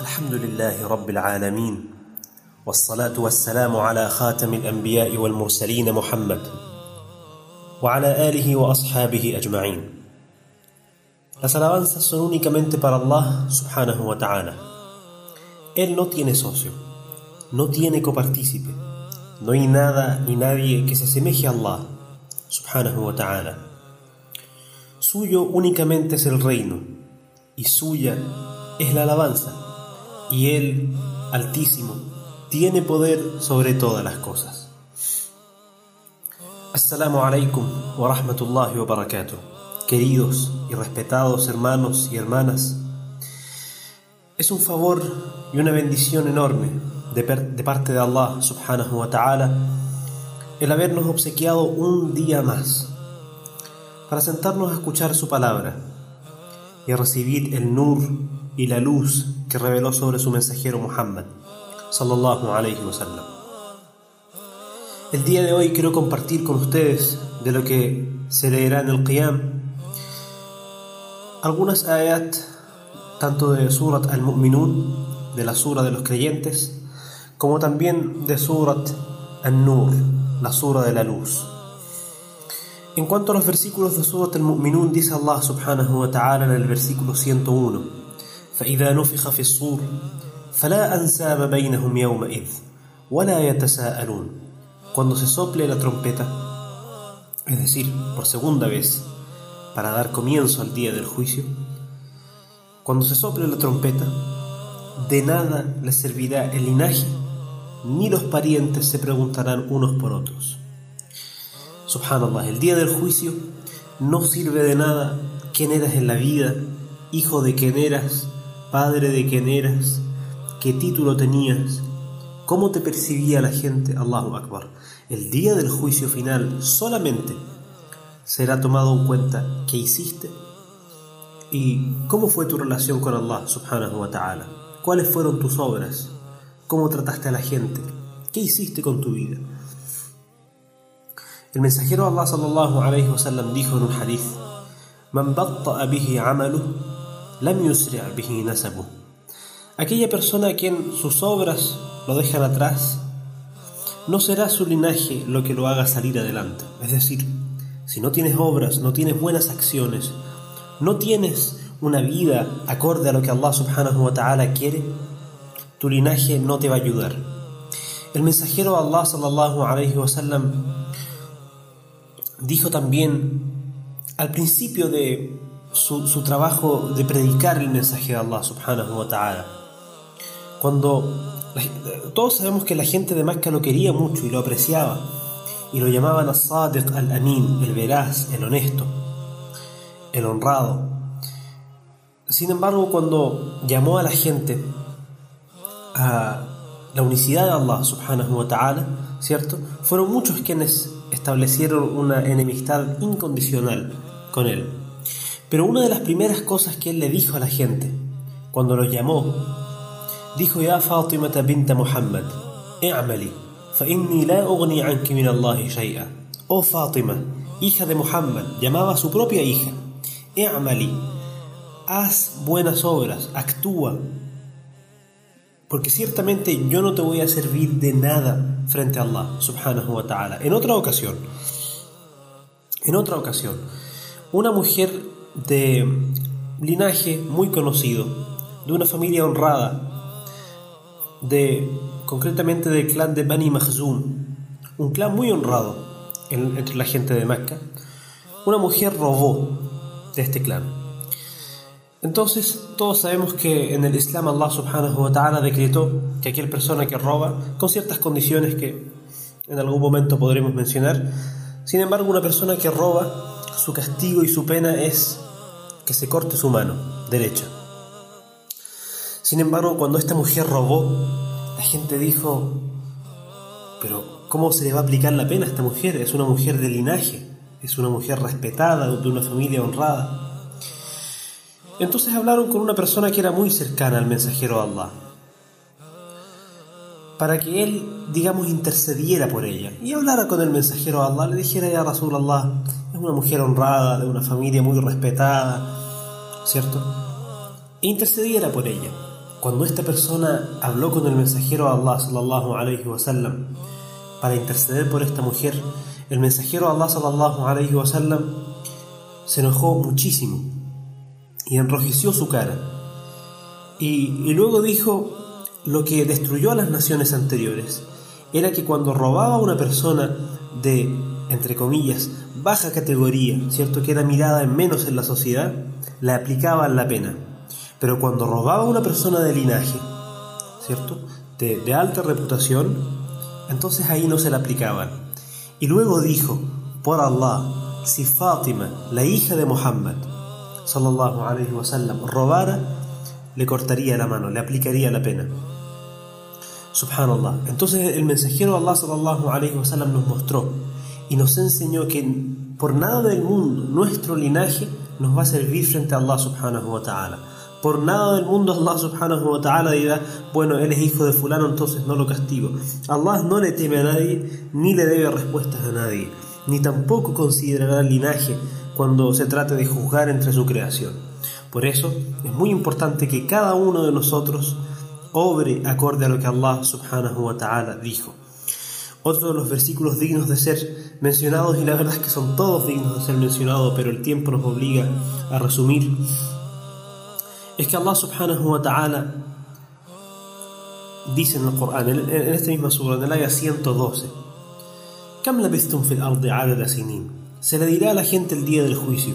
الحمد لله رب العالمين والصلاة والسلام على خاتم الأنبياء والمرسلين محمد وعلى آله وأصحابه أجمعين Las alabanzas son únicamente para Allah subhanahu wa ta'ala. Él no tiene socio, no tiene copartícipe, no hay nada ni nadie que se asemeje a Allah subhanahu wa ta'ala. Suyo únicamente es el reino y suya es la alabanza y Él, altísimo, tiene poder sobre todas las cosas. Assalamu alaikum wa rahmatullahi wa barakatuh queridos y respetados hermanos y hermanas, es un favor y una bendición enorme de, parte de Allah subhanahu wa ta'ala el habernos obsequiado un día más para sentarnos a escuchar su palabra y a recibir el nur y la luz que reveló sobre su mensajero Muhammad sallallahu alayhi wa sallam. El día de hoy quiero compartir con ustedes de lo que se leerá en el Qiyam algunas ayat, tanto de Surat al-Mu'minun, de la Sura de los creyentes, como también de Surat al-Nur, la Sura de la luz. En cuanto a los versículos de Surat al-Mu'minun, dice Allah subhanahu wa ta'ala en el versículo 101, فإذا نفخ في الصور فلا أنساب بينهم يومئذ ولا يتساءلون Cuando se sople la trompeta, es decir, por segunda vez, para dar comienzo al día del juicio, cuando se sople la trompeta, de nada les servirá el linaje, ni los parientes se preguntarán unos por otros. Subhanallah, el día del juicio no sirve de nada quién eras en la vida, hijo de quién eras, padre de quién eras, qué título tenías, cómo te percibía la gente, Allahu Akbar. El día del juicio final solamente será tomado en cuenta qué hiciste y cómo fue tu relación con Allah subhanahu wa ta'ala. ¿Cuáles fueron tus obras? ¿Cómo trataste a la gente? ¿Qué hiciste con tu vida? El mensajero Allah sallallahu alayhi wa sallam dijo en un hadith: "Man bihi 'amalu lam yusri' bihi nasabu." Aquella persona a quien sus obras lo dejan atrás, no será su linaje lo que lo haga salir adelante. Es decir, si no tienes obras, no tienes buenas acciones, no tienes una vida acorde a lo que Allah subhanahu wa ta'ala quiere, tu linaje no te va a ayudar. El mensajero Allah sallallahu alayhi wa sallam dijo también al principio de su, su, trabajo de predicar el mensaje de Allah subhanahu wa ta'ala. Cuando todos sabemos que la gente de Mecca lo quería mucho y lo apreciaba y lo llamaban As-Sadiq al-Amin, el veraz, el honesto, el honrado. Sin embargo, cuando llamó a la gente a la unicidad de Allah subhanahu wa ta'ala, ¿cierto? Fueron muchos quienes establecieron una enemistad incondicional con él. Pero una de las primeras cosas que él le dijo a la gente, cuando los llamó, dijo, Ya Fatima binta Muhammad, i'amali, Oh Fátima, hija de Muhammad, llamaba a su propia hija. I'mali, haz buenas obras, actúa. Porque ciertamente yo no te voy a servir de nada frente a Allah, subhanahu wa ta'ala. En otra ocasión, en otra ocasión, una mujer de linaje muy conocido, de una familia honrada, de concretamente del clan de Bani Mahzum, un clan muy honrado entre la gente de Mecca, una mujer robó de este clan. Entonces, todos sabemos que en el Islam Allah subhanahu wa ta'ala decretó que aquella persona que roba, con ciertas condiciones que en algún momento podremos mencionar, sin embargo, una persona que roba, su castigo y su pena es que se corte su mano derecha. Sin embargo, cuando esta mujer robó, la gente dijo, pero ¿cómo se le va a aplicar la pena a esta mujer? Es una mujer de linaje, es una mujer respetada, de una familia honrada. Entonces hablaron con una persona que era muy cercana al mensajero de Allah, para que él, digamos, intercediera por ella y hablara con el mensajero de Allah, le dijera, ya Allah, es una mujer honrada, de una familia muy respetada, ¿cierto? E intercediera por ella. Cuando esta persona habló con el mensajero de Allah para interceder por esta mujer, el mensajero de Allah se enojó muchísimo y enrojeció su cara. Y, luego dijo lo que destruyó a las naciones anteriores era que cuando robaba a una persona de, entre comillas, baja categoría, ¿cierto? Que era mirada en menos en la sociedad, le aplicaban la pena. Pero cuando robaba a una persona de linaje, ¿cierto? De, alta reputación, entonces ahí no se la aplicaban. Y luego dijo, por Allah, si Fátima, la hija de Muhammad, sallallahu alayhi wa sallam, robara, le cortaría la mano, le aplicaría la pena. Subhanallah. Entonces el mensajero Allah sallallahu alayhi nos mostró y nos enseñó que por nada del mundo nuestro linaje nos va a servir frente a Allah subhanahu wa ta'ala. Por nada del mundo Allah subhanahu wa ta'ala dirá, bueno, él es hijo de fulano, entonces no lo castigo. Allah no le teme a nadie, ni le debe respuestas a nadie, ni tampoco considerará el linaje cuando se trate de juzgar entre su creación. Por eso es muy importante que cada uno de nosotros obre acorde a lo que Allah subhanahu wa ta'ala dijo. Otro de los versículos dignos de ser mencionados, y la verdad es que son todos dignos de ser mencionados, pero el tiempo nos obliga a resumir, es que Allah subhanahu wa ta'ala dice en el Corán, en esta misma sura, en el área 112, Se le dirá a la gente el día del juicio.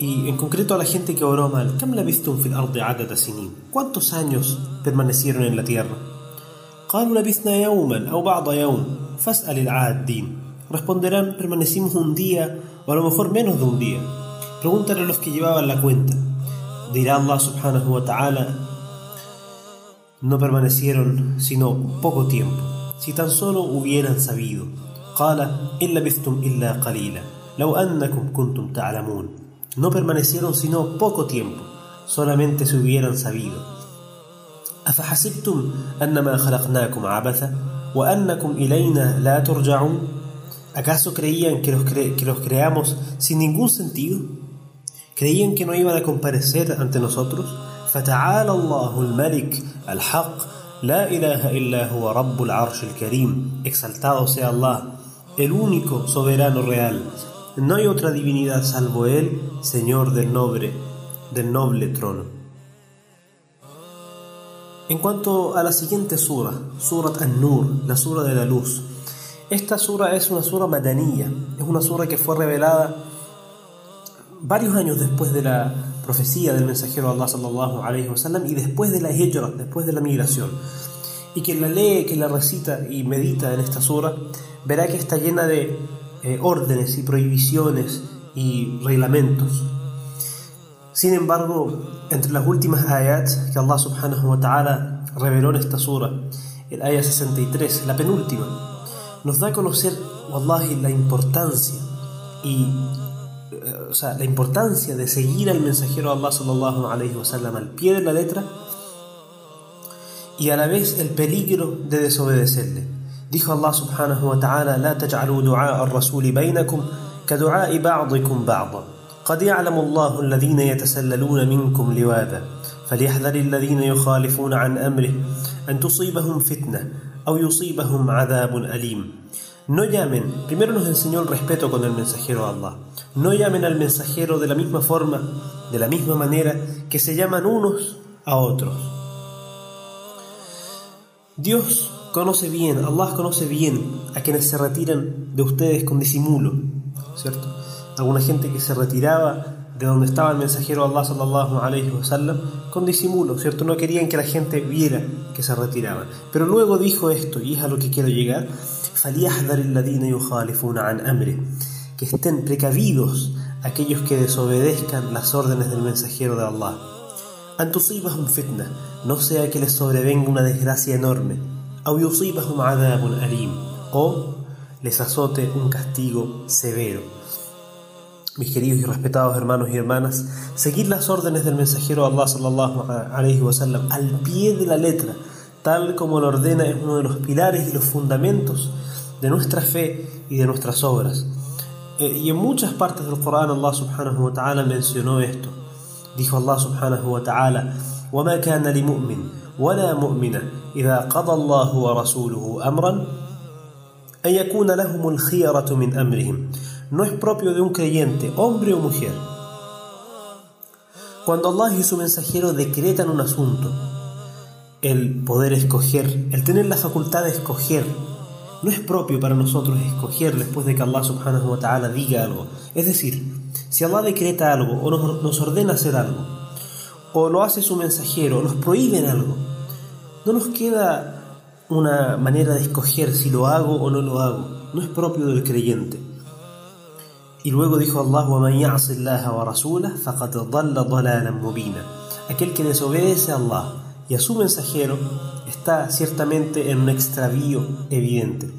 Y en concreto a la gente que oró mal, ¿cuántos años permanecieron en la tierra? Responderán, permanecimos un día o a lo mejor menos de un día. Pregúntale a los que llevaban la cuenta. Dirá Allah subhanahu wa ta'ala, no permanecieron sino poco tiempo, si tan solo hubieran sabido. قال إن لبثتم إلا قليلا لو أنكم كنتم تعلمون no permanecieron sino poco tiempo, solamente se hubieran sabido. ¿Acaso creían que los, que los creamos sin ningún sentido? ¿Creían que no iban a comparecer ante nosotros? Exaltado sea Allah, el único soberano real. No hay otra divinidad salvo Él, Señor del noble, del noble trono. En cuanto a la siguiente sura, Surat An-Nur, la sura de la luz, esta sura es una sura madanía, es una sura que fue revelada varios años después de la profecía del mensajero Allah sallallahu y después de la hijra, después de la migración. Y quien la lee, que la recita y medita en esta sura, verá que está llena de eh, órdenes y prohibiciones y reglamentos. Sin embargo, entre las últimas ayats que Allah subhanahu wa ta'ala reveló en esta sura, el ayat 63, la penúltima, nos da a conocer, wallahi, la importancia y eh, o sea, la importancia de seguir al mensajero Allah sallallahu alayhi wa sallam al pie de la letra y a la vez el peligro de desobedecerle. Dijo Allah subhanahu wa ta'ala, لا تجعلوا دعاء الرسول بينكم كدعاء بعضكم بعضا قد يعلم الله الذين يتسللون منكم لواذا فليحذر الذين يخالفون عن أمره أن تصيبهم فتنة أو يصيبهم عذاب أليم No llamen, primero nos enseñó el respeto con el mensajero Allah. No llamen al mensajero de la misma forma, de la misma manera que se llaman unos a otros. Dios conoce bien, Allah conoce bien a quienes se retiran de ustedes con disimulo, ¿cierto? Alguna gente que se retiraba de donde estaba el mensajero Allah sallallahu alayhi wa con disimulo, ¿cierto? No querían que la gente viera que se retiraban. Pero luego dijo esto, y es a lo que quiero llegar, que estén precavidos aquellos que desobedezcan las órdenes del mensajero de Allah. Un fitna, no sea que les sobrevenga una desgracia enorme o les azote un castigo severo. Mis queridos y respetados hermanos y hermanas, seguir las órdenes del mensajero Allah sallallahu alayhi al pie de la letra, tal como lo ordena, es uno de los pilares y los fundamentos de nuestra fe y de nuestras obras. Eh, y en muchas partes del Corán Allah subhanahu wa ta'ala mencionó esto. Dijo Allah subhanahu wa ta'ala, وما كان لمؤمن ولا مؤمنة إذا قضى الله ورسوله أمرا أن يكون لهم الخيرة من أمرهم. No es propio de un creyente, hombre o mujer. Cuando Allah y su mensajero decretan un asunto, el poder escoger, el tener la facultad de escoger, no es propio para nosotros escoger después de que Allah subhanahu wa ta'ala diga algo. Es decir, si Allah decreta algo o nos, ordena hacer algo, o lo hace su mensajero, o nos prohíben algo, no nos queda una manera de escoger si lo hago o no lo hago. No es propio del creyente. Y luego dijo Allah, Aquel que desobedece a Allah y a su mensajero está ciertamente en un extravío evidente.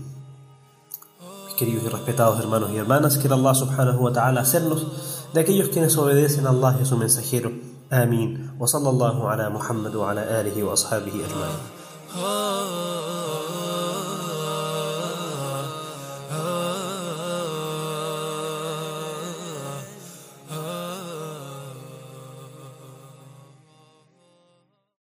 Mis queridos y respetados hermanos y hermanas, que Allah subhanahu wa ta'ala hacernos de aquellos quienes obedecen a Allah y a su mensajero. Amén. Muhammad wa ala alihi wa ashabihi ajma'in.